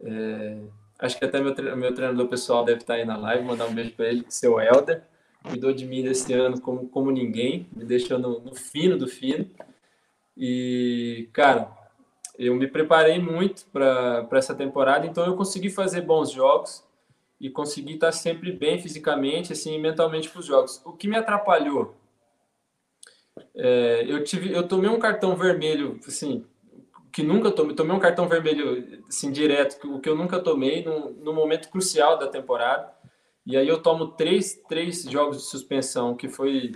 Speaker 2: É, Acho que até meu, meu treinador pessoal deve estar aí na live. Mandar um beijo para ele, seu Helder. Cuidou de mim esse ano como, como ninguém, me deixou no, no fino do fino. E, cara, eu me preparei muito para essa temporada, então eu consegui fazer bons jogos e consegui estar sempre bem fisicamente assim, mentalmente para os jogos. O que me atrapalhou É, eu tive, eu tomei um cartão vermelho, assim, que nunca tomei, tomei um cartão vermelho, assim, direto, o que eu nunca tomei no, momento crucial da temporada. E aí eu tomo três, três jogos de suspensão, que foi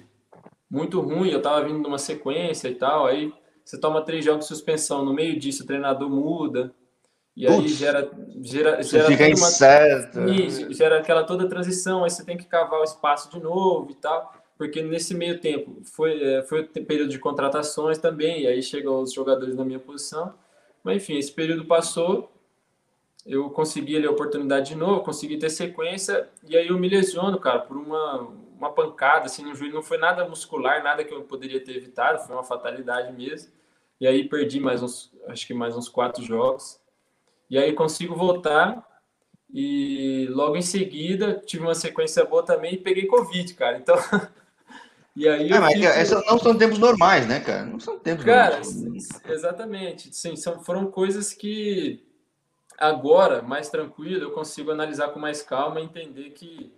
Speaker 2: muito ruim. Eu tava vindo numa sequência e tal. Aí você toma três jogos de suspensão, no meio disso o treinador muda. E aí gera, gera, gera
Speaker 1: fica incerto.
Speaker 2: Uma, gera aquela toda transição, aí você tem que cavar o espaço de novo e tal porque nesse meio tempo foi, é, foi o período de contratações também, e aí chegam os jogadores na minha posição. Mas enfim, esse período passou, eu consegui ali a oportunidade de novo, consegui ter sequência, e aí eu me lesiono, cara, por uma, uma pancada, assim, no joelho. Não foi nada muscular, nada que eu poderia ter evitado, foi uma fatalidade mesmo. E aí perdi mais uns, acho que mais uns quatro jogos. E aí consigo voltar, e logo em seguida tive uma sequência boa também e peguei Covid, cara. Então
Speaker 1: E aí é, mas fico... não são tempos normais, né, cara? Não são tempos
Speaker 2: cara, normais. exatamente. Sim, são, foram coisas que agora, mais tranquilo, eu consigo analisar com mais calma e entender que,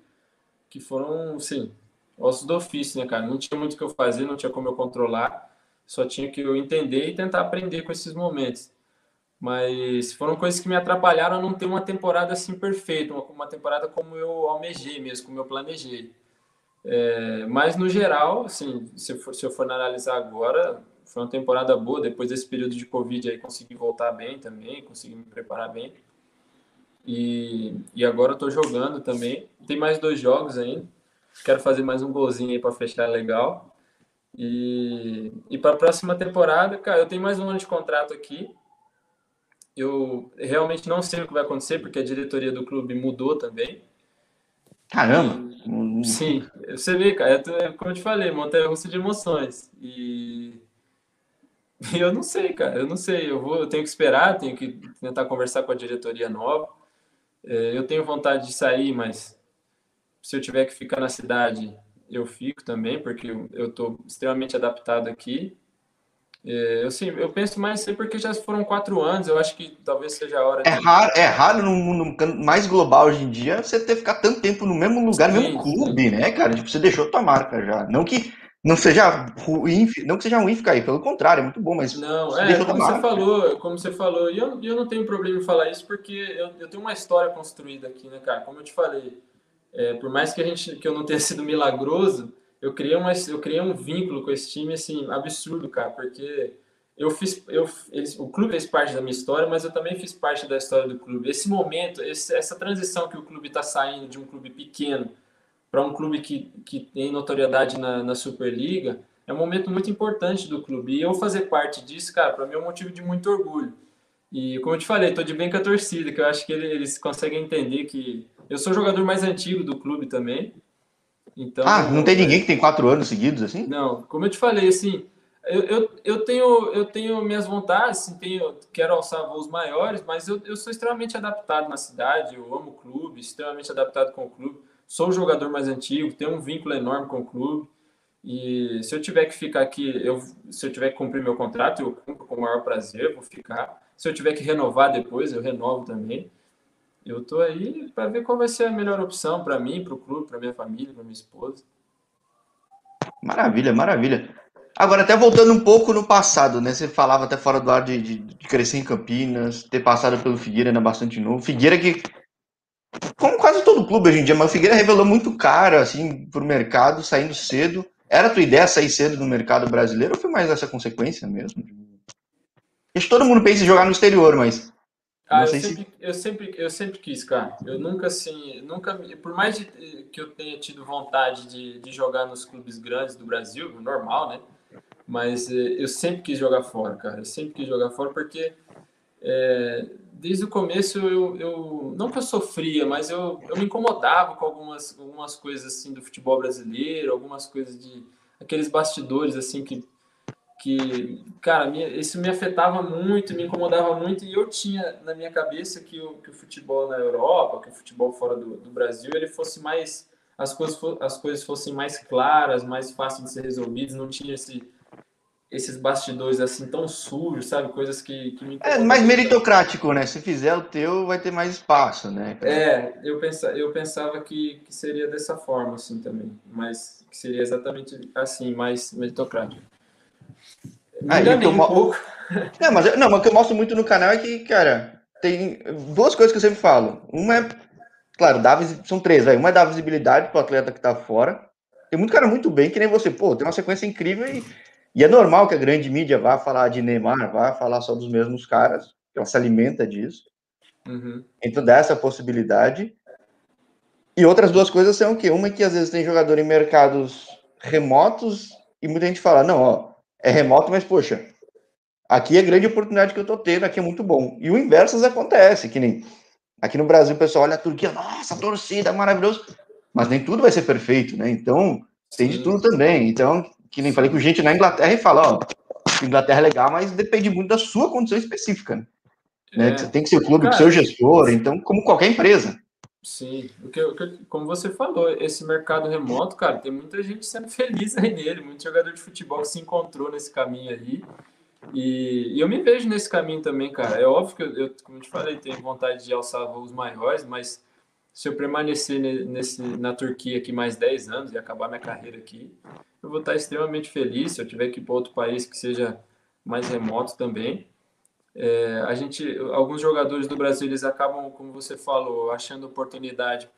Speaker 2: que foram, sim, ossos do ofício, né, cara? Não tinha muito o que eu fazer, não tinha como eu controlar, só tinha que eu entender e tentar aprender com esses momentos. Mas foram coisas que me atrapalharam a não ter uma temporada assim perfeita, uma, uma temporada como eu almejei mesmo, como eu planejei. É, mas no geral, assim, se eu, for, se eu for analisar agora, foi uma temporada boa. Depois desse período de Covid aí consegui voltar bem também, consegui me preparar bem. E, e agora eu tô jogando também. Tem mais dois jogos ainda. Quero fazer mais um golzinho aí para fechar legal. E, e para a próxima temporada, cara, eu tenho mais um ano de contrato aqui. Eu realmente não sei o que vai acontecer, porque a diretoria do clube mudou também.
Speaker 1: Caramba!
Speaker 2: Sim, você vê, cara, é como eu te falei, montanha russa de emoções. E eu não sei, cara, eu não sei. Eu vou, eu tenho que esperar, tenho que tentar conversar com a diretoria nova. É, eu tenho vontade de sair, mas se eu tiver que ficar na cidade, eu fico também, porque eu estou extremamente adaptado aqui. É, eu, sim, eu penso mais ser porque já foram quatro anos, eu acho que talvez seja a hora.
Speaker 1: É de... raro, é raro no mundo mais global hoje em dia você ter ficar tanto tempo no mesmo lugar, no mesmo clube, né, cara? Tipo, você deixou tua marca já. Não que não seja ruim, não que seja ruim ficar aí, pelo contrário, é muito bom, mas
Speaker 2: não, é, como você falou, como você falou, e eu, eu não tenho problema em falar isso porque eu, eu tenho uma história construída aqui, né, cara? Como eu te falei, é, por mais que a gente que eu não tenha sido milagroso, eu criei, uma, eu criei um vínculo com esse time, assim, absurdo, cara, porque eu fiz, eu, eles, o clube fez parte da minha história, mas eu também fiz parte da história do clube. Esse momento, esse, essa transição que o clube está saindo de um clube pequeno para um clube que, que tem notoriedade na, na Superliga, é um momento muito importante do clube. E eu fazer parte disso, cara, para mim é um motivo de muito orgulho. E como eu te falei, estou de bem com a torcida, que eu acho que eles conseguem entender que eu sou o jogador mais antigo do clube também.
Speaker 1: Então, ah, não tem ninguém que tem quatro anos seguidos assim?
Speaker 2: Não, como eu te falei, assim, eu, eu, eu, tenho, eu tenho minhas vontades, assim, tenho, quero alçar voos maiores, mas eu, eu sou extremamente adaptado na cidade, eu amo o clube, extremamente adaptado com o clube. Sou o jogador mais antigo, tenho um vínculo enorme com o clube. E se eu tiver que ficar aqui, eu, se eu tiver que cumprir meu contrato, eu cumpro com o maior prazer, vou ficar. Se eu tiver que renovar depois, eu renovo também. Eu tô aí para ver qual vai ser a melhor opção para mim, para o clube, para minha família, para minha esposa.
Speaker 1: Maravilha, maravilha. Agora, até voltando um pouco no passado, né? Você falava até fora do ar de, de, de crescer em Campinas, ter passado pelo Figueira ainda bastante novo. Figueira que, como quase todo clube hoje em dia, mas o Figueira revelou muito caro, assim, pro mercado, saindo cedo. Era a tua ideia sair cedo no mercado brasileiro ou foi mais essa consequência mesmo? Acho que todo mundo pensa em jogar no exterior, mas
Speaker 2: ah, eu sempre, se... eu, sempre, eu sempre quis, cara. Eu nunca, assim, nunca, por mais de, que eu tenha tido vontade de, de jogar nos clubes grandes do Brasil, normal, né? Mas eh, eu sempre quis jogar fora, cara. Eu sempre quis jogar fora porque é, desde o começo eu, eu, não que eu sofria, mas eu, eu me incomodava com algumas, algumas coisas assim do futebol brasileiro, algumas coisas de aqueles bastidores assim que que, cara, me, isso me afetava muito, me incomodava muito, e eu tinha na minha cabeça que o, que o futebol na Europa, que o futebol fora do, do Brasil, ele fosse mais, as coisas, as coisas fossem mais claras, mais fáceis de ser resolvidas, não tinha esse, esses bastidores assim tão sujos, sabe? Coisas que, que me
Speaker 1: É mais meritocrático, né? Se fizer o teu, vai ter mais espaço, né?
Speaker 2: É, eu, pensa, eu pensava que, que seria dessa forma, assim, também. Mas que seria exatamente assim, mais meritocrático.
Speaker 1: Aí, ah, um pouco. Não, mas, não, mas o que eu mostro muito no canal é que, cara, tem duas coisas que eu sempre falo. Uma é, claro, dá, são três, vai. Uma é dar visibilidade pro atleta que tá fora. Tem muito cara muito bem, que nem você, pô, tem uma sequência incrível e, e é normal que a grande mídia vá falar de Neymar, vá falar só dos mesmos caras, que ela se alimenta disso. Uhum. Então dá essa possibilidade. E outras duas coisas são o quê? Uma é que às vezes tem jogador em mercados remotos e muita gente fala, não, ó, é remoto, mas poxa, aqui é grande oportunidade que eu tô tendo, aqui é muito bom. E o inverso acontece, que nem aqui no Brasil o pessoal olha a Turquia, nossa, torcida, maravilhoso, mas nem tudo vai ser perfeito, né? Então, tem de tudo também. Então, que nem falei com gente na Inglaterra e fala, ó, Inglaterra é legal, mas depende muito da sua condição específica, né? É. Você tem que ser o clube do seu gestor, então, como qualquer empresa.
Speaker 2: Sim, o que, o que, como você falou, esse mercado remoto, cara, tem muita gente sendo feliz aí nele, muito jogador de futebol que se encontrou nesse caminho aí. E, e eu me vejo nesse caminho também, cara. É óbvio que eu, eu, como te falei, tenho vontade de alçar voos maiores, mas se eu permanecer nesse, na Turquia aqui mais 10 anos e acabar minha carreira aqui, eu vou estar extremamente feliz. Se eu tiver que ir para outro país que seja mais remoto também. É, a gente, alguns jogadores do Brasil, eles acabam, como você falou, achando oportunidade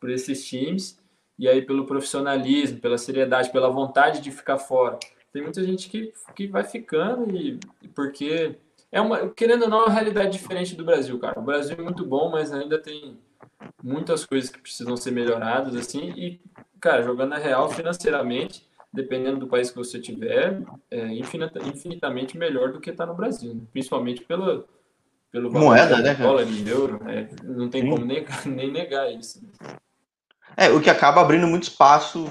Speaker 2: por esses times, e aí pelo profissionalismo, pela seriedade, pela vontade de ficar fora. Tem muita gente que, que vai ficando, e porque é uma, querendo ou não, é uma realidade diferente do Brasil, cara. O Brasil é muito bom, mas ainda tem muitas coisas que precisam ser melhoradas, assim, e, cara, jogando na real financeiramente, dependendo do país que você tiver, é infinitamente melhor do que está no Brasil, né? principalmente pelo, pelo
Speaker 1: moeda, né?
Speaker 2: Dólar e euro, é, não tem Sim. como negar, nem negar isso.
Speaker 1: É, o que acaba abrindo muito espaço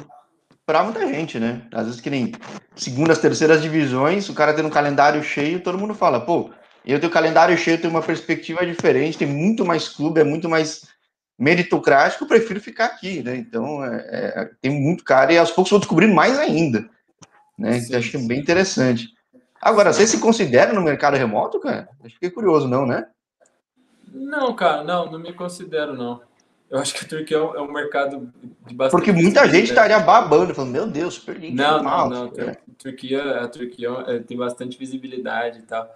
Speaker 1: para muita gente, né? Às vezes que nem segundas, terceiras divisões, o cara tendo um calendário cheio, todo mundo fala, pô, eu tenho calendário cheio, tenho uma perspectiva diferente, tem muito mais clube, é muito mais meritocrático, eu prefiro ficar aqui, né? Então, é, é, tem muito cara e aos poucos vou descobrindo mais ainda, né? Sim, acho que é bem interessante. Agora, você se considera no mercado remoto, cara? Eu fiquei curioso, não, né?
Speaker 2: Não, cara, não, não me considero, não. Eu acho que a Turquia é um é mercado
Speaker 1: de bastante. Porque muita gente estaria babando, falando, meu Deus, super
Speaker 2: Não, não, não. A Turquia, a Turquia é, tem bastante visibilidade e tal.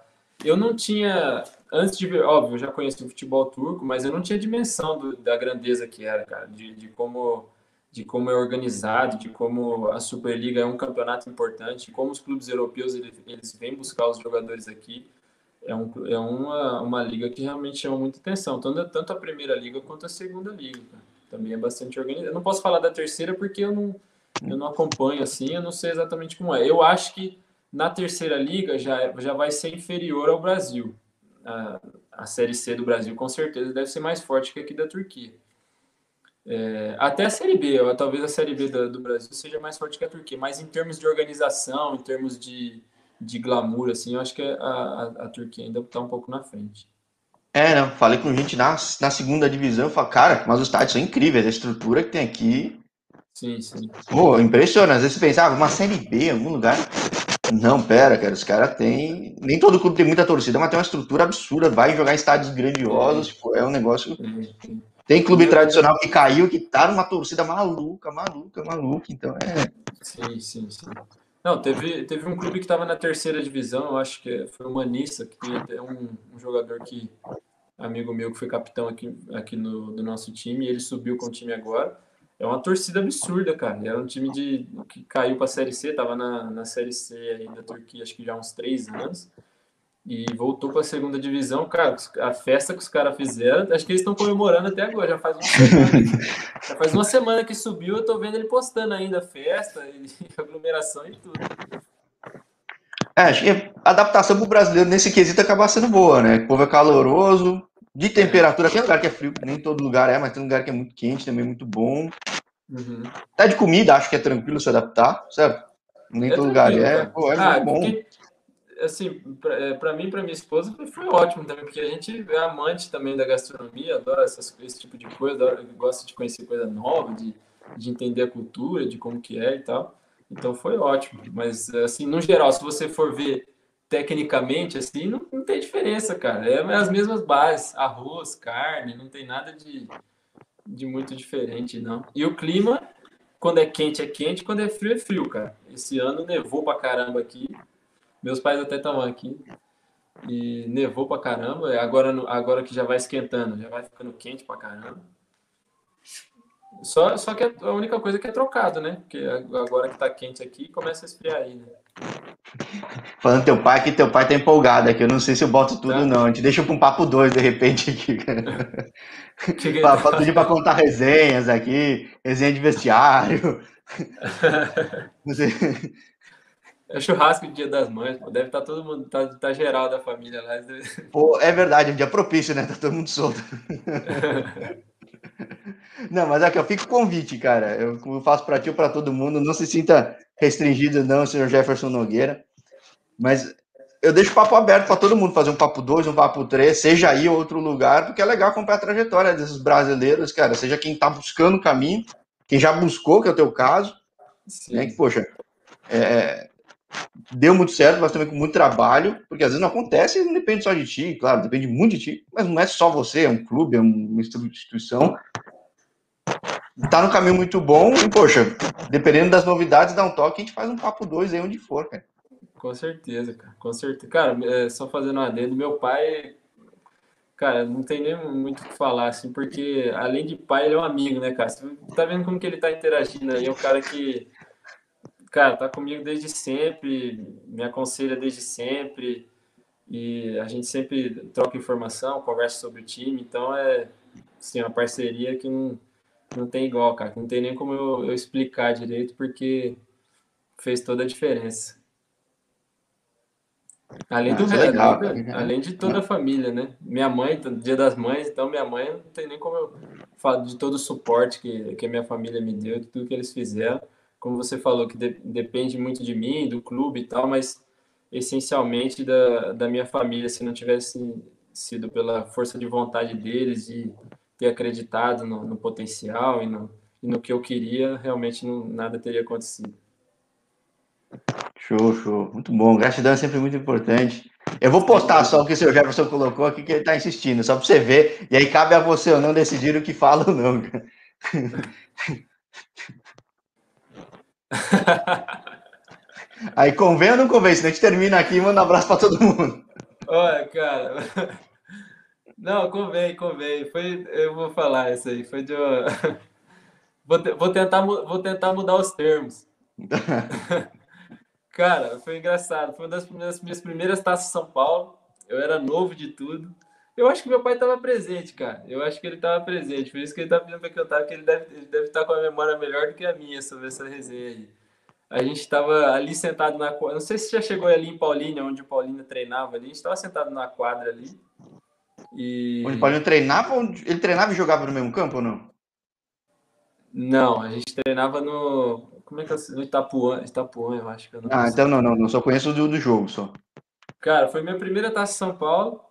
Speaker 2: Eu não tinha antes de ver, óbvio, eu já conheci o futebol turco, mas eu não tinha dimensão do, da grandeza que era, cara, de, de, como de como é organizado, de como a Superliga é um campeonato importante, como os clubes europeus eles, eles vêm buscar os jogadores aqui. É, um, é uma, uma liga que realmente chama muita atenção, tanto, tanto a primeira liga quanto a segunda liga. Cara. Também é bastante organizado. Eu não posso falar da terceira porque eu não, eu não acompanho assim, eu não sei exatamente como é. Eu acho que na terceira liga já, já vai ser inferior ao Brasil a, a Série C do Brasil com certeza deve ser mais forte que aqui da Turquia. É, até a Série B, ó, talvez a Série B do, do, Brasil seja mais forte que a Turquia, mas em termos de organização, em termos de, de glamour, assim, eu acho que a, a, a Turquia ainda está um pouco na frente.
Speaker 1: É, não, falei com gente na, na segunda divisão, eu falei, cara, mas os estádios são incríveis, a estrutura que tem aqui.
Speaker 2: Sim, sim.
Speaker 1: Pô, impressionante. Às vezes você pensava, ah, uma Série B em algum lugar. Não, pera, cara, os caras têm. Nem todo clube tem muita torcida, mas tem uma estrutura absurda, vai jogar em estádios grandiosos, é um negócio. Tem clube tradicional que caiu, que tá numa torcida maluca, maluca, maluca, então é.
Speaker 2: Sim, sim, sim. Não, teve, teve um clube que estava na terceira divisão, eu acho que foi o Manissa, que tem até um, um, jogador que, amigo meu, que foi capitão aqui, aqui no, do nosso time, e ele subiu com o time agora é uma torcida absurda, cara. Era um time de, que caiu para a Série C, tava na, na Série C aí da Turquia, acho que já há uns três anos. E voltou para a segunda divisão, cara. A festa que os caras fizeram, acho que eles estão comemorando até agora. Já faz uma semana, já faz uma semana que subiu, eu tô vendo ele postando ainda festa, e aglomeração e tudo.
Speaker 1: É, acho que a adaptação para o brasileiro nesse quesito acaba sendo boa, né? O povo é caloroso, de temperatura, tem lugar que é frio, nem todo lugar é, mas tem lugar que é muito quente, também muito bom. Uhum. Até de comida, acho que é tranquilo se adaptar, certo? Nem é todo lugar é. Pô, é ah, bom. Porque,
Speaker 2: assim, para é, mim e para minha esposa foi ótimo também, porque a gente é amante também da gastronomia, adora essas, esse tipo de coisa, adora, gosta de conhecer coisa nova, de, de entender a cultura, de como que é e tal. Então foi ótimo. Mas, assim, no geral, se você for ver tecnicamente, assim, não, não tem diferença, cara. É as mesmas bases, arroz, carne, não tem nada de, de muito diferente, não. E o clima, quando é quente, é quente, quando é frio, é frio, cara. Esse ano nevou pra caramba aqui. Meus pais até estavam aqui. E nevou pra caramba. Agora, agora que já vai esquentando, já vai ficando quente pra caramba. Só, só que a única coisa é que é trocado, né? Porque agora que tá quente aqui, começa a esfriar aí, né?
Speaker 1: Falando teu pai, que teu pai tá empolgado aqui. Eu não sei se eu boto tudo, tá. não. A gente deixa com um papo dois de repente aqui, cara. pra, pedir pra contar resenhas aqui, resenha de vestiário.
Speaker 2: É churrasco de Dia das Mães, pô. Deve estar tá todo mundo, tá, tá geral da família lá.
Speaker 1: Pô, é verdade, é um dia propício, né? Tá todo mundo solto. Não, mas aqui, eu fico convite, cara. Eu, eu faço para ti ou para todo mundo. Não se sinta restringido, não, senhor Jefferson Nogueira. Mas eu deixo o papo aberto para todo mundo fazer um papo 2, um papo 3, seja aí ou outro lugar, porque é legal acompanhar a trajetória desses brasileiros, cara. Seja quem está buscando o caminho, quem já buscou, que é o teu caso. Sim. Né, que, poxa, é, deu muito certo, mas também com muito trabalho, porque às vezes não acontece, não depende só de ti, claro, depende muito de ti, mas não é só você, é um clube, é uma instituição. Tá no caminho muito bom e, poxa, dependendo das novidades, dá um toque, a gente faz um papo dois aí onde for, cara.
Speaker 2: Com certeza, cara, com certeza. Cara, é, só fazendo um adendo, meu pai, cara, não tem nem muito o que falar, assim, porque além de pai, ele é um amigo, né, cara? Você tá vendo como que ele tá interagindo aí, é um cara que cara, tá comigo desde sempre, me aconselha desde sempre, e a gente sempre troca informação, conversa sobre o time, então é assim, uma parceria que não, não tem igual, cara, não tem nem como eu, eu explicar direito, porque fez toda a diferença. Além do ah, legal, né? além de toda a família, né? Minha mãe, dia das mães, então minha mãe não tem nem como eu falar de todo o suporte que, que a minha família me deu, de tudo que eles fizeram como você falou, que de, depende muito de mim, do clube e tal, mas essencialmente da, da minha família, se não tivesse sido pela força de vontade deles e ter acreditado no, no potencial e no, e no, que eu queria, realmente não, nada teria acontecido.
Speaker 1: Show, show. Muito bom. Gratidão é sempre muito importante. Eu vou postar só o que o seu Jefferson colocou aqui, que ele está insistindo, só para você ver. E aí cabe a você ou não decidir o que fala ou não. Aí convém ou não convém? Senão a gente termina aqui e manda um abraço para todo mundo.
Speaker 2: Olha, cara. Não, convém, convém. Foi, eu vou falar isso aí. Foi de. Vou, vou, tentar, vou tentar mudar os termos. Cara, foi engraçado. Foi uma das minhas, minhas primeiras taças São Paulo. Eu era novo de tudo. Eu acho que meu pai estava presente, cara. Eu acho que ele estava presente. Por isso que ele tá pedindo para que eu tava, que ele deve, ele deve estar tá com a memória melhor do que a minha sobre essa resenha aí. A gente estava ali sentado na quadra. Não sei se já chegou ali em Paulínia, onde o Paulínia treinava ali. A gente estava sentado na quadra ali. E...
Speaker 1: Onde o Paulinho treinava? Ele treinava e jogava no mesmo campo ou não?
Speaker 2: Não, a gente treinava no. Como é que é? No Itapuã, Itapuã eu acho que eu
Speaker 1: não Ah, então não, não, não. Só conheço do, do jogo só.
Speaker 2: Cara, foi minha primeira taça São Paulo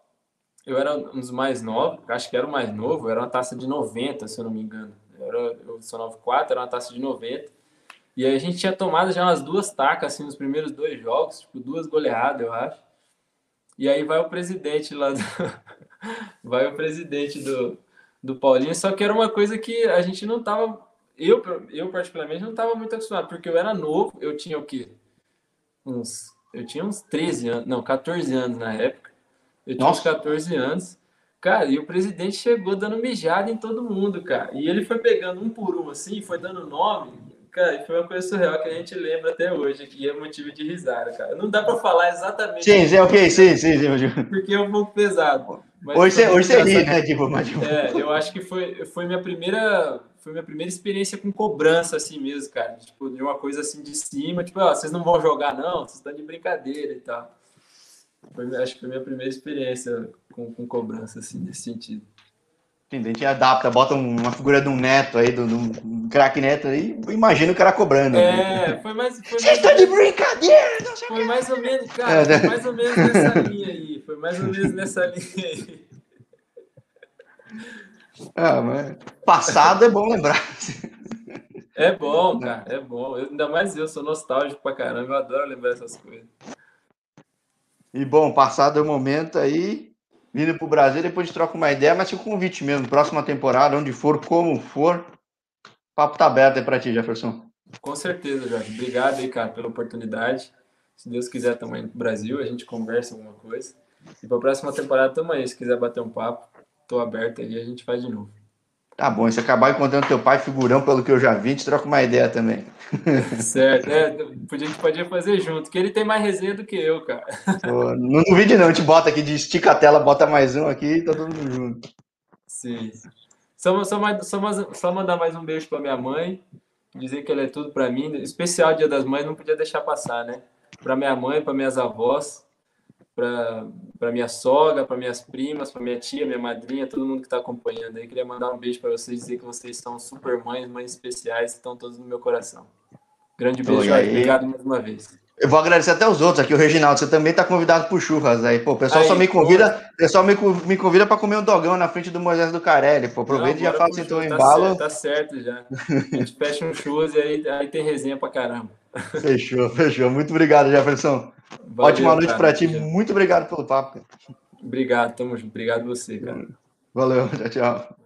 Speaker 2: eu era um dos mais novos, acho que era o mais novo, era uma taça de 90, se eu não me engano. Eu, era, eu sou 94, era uma taça de 90. E aí a gente tinha tomado já umas duas tacas, assim, nos primeiros dois jogos, tipo, duas goleadas, eu acho. E aí vai o presidente lá do... vai o presidente do, do Paulinho, só que era uma coisa que a gente não tava... Eu, eu particularmente, não tava muito acostumado, porque eu era novo, eu tinha o quê? Uns... Eu tinha uns 13 anos, não, 14 anos na época. Eu tinha Nossa. uns 14 anos. Cara, e o presidente chegou dando mijada em todo mundo, cara. E ele foi pegando um por um, assim, foi dando nome. Cara, foi uma coisa surreal que a gente lembra até hoje, que é motivo de risada, cara. Não dá para falar exatamente.
Speaker 1: Sim, sim, ok, sim, sim, sim.
Speaker 2: Porque é um pouco pesado.
Speaker 1: hoje você, hoje você ri, né? Tipo,
Speaker 2: mas... É, eu acho que foi, foi minha primeira foi minha primeira experiência com cobrança assim mesmo, cara. Tipo, de uma coisa assim de cima, tipo, ó, vocês não vão jogar não, vocês estão de brincadeira e tal. Foi, acho que foi a minha primeira experiência com, com cobrança, assim, nesse sentido.
Speaker 1: Entendi, a gente adapta, bota uma figura de um neto aí, de um craque neto aí, imagina o cara cobrando.
Speaker 2: É, né? foi mais.
Speaker 1: Você está de brincadeira! Não
Speaker 2: sei foi mais ou menos, cara, é, foi mais ou menos nessa linha aí. Foi mais ou menos nessa linha aí.
Speaker 1: Ah, mas passado é bom lembrar.
Speaker 2: É bom, cara, é bom. Eu, ainda mais eu, sou nostálgico pra caramba, eu adoro lembrar essas coisas.
Speaker 1: E bom, passado o momento aí, vindo para o Brasil, depois troca uma ideia, mas fica o convite mesmo, próxima temporada, onde for, como for, papo tá aberto aí para ti, Jefferson.
Speaker 2: Com certeza, Jorge. Obrigado aí, cara, pela oportunidade. Se Deus quiser, estamos indo para o Brasil, a gente conversa alguma coisa. E para a próxima temporada, estamos aí. Se quiser bater um papo, estou aberto aí, a gente faz de novo.
Speaker 1: Tá bom, se acabar encontrando teu pai figurão, pelo que eu já vi, gente troca uma ideia também.
Speaker 2: Certo, é, a gente podia fazer junto, que ele tem mais resenha do que eu, cara.
Speaker 1: Pô, não duvide não, a gente bota aqui de estica a tela, bota mais um aqui e tá todo mundo junto.
Speaker 2: Sim. Só, só, mais, só, só mandar mais um beijo para minha mãe, dizer que ela é tudo para mim, especial Dia das Mães, não podia deixar passar, né? Para minha mãe, para minhas avós, para minha sogra, para minhas primas, para minha tia, minha madrinha, todo mundo que está acompanhando aí. Queria mandar um beijo para vocês, dizer que vocês são super mães, mães especiais, estão todos no meu coração. Grande beijo, aí. obrigado mais uma vez.
Speaker 1: Eu vou agradecer até os outros aqui, o Reginaldo, você também está convidado para churras aí. Pô, o pessoal aí, só me convida, pô. pessoal me, me convida para comer um dogão na frente do Moisés do Carelli. Pô, aproveita e já faça então o tá embalo.
Speaker 2: Certo, tá certo já. A gente fecha um churras e aí, aí tem resenha para caramba.
Speaker 1: Fechou, fechou. Muito obrigado, Jefferson. Valeu, Ótima noite para ti. Muito obrigado pelo papo.
Speaker 2: Obrigado, tamo junto. Obrigado você, cara.
Speaker 1: Valeu, tchau, tchau. Valeu.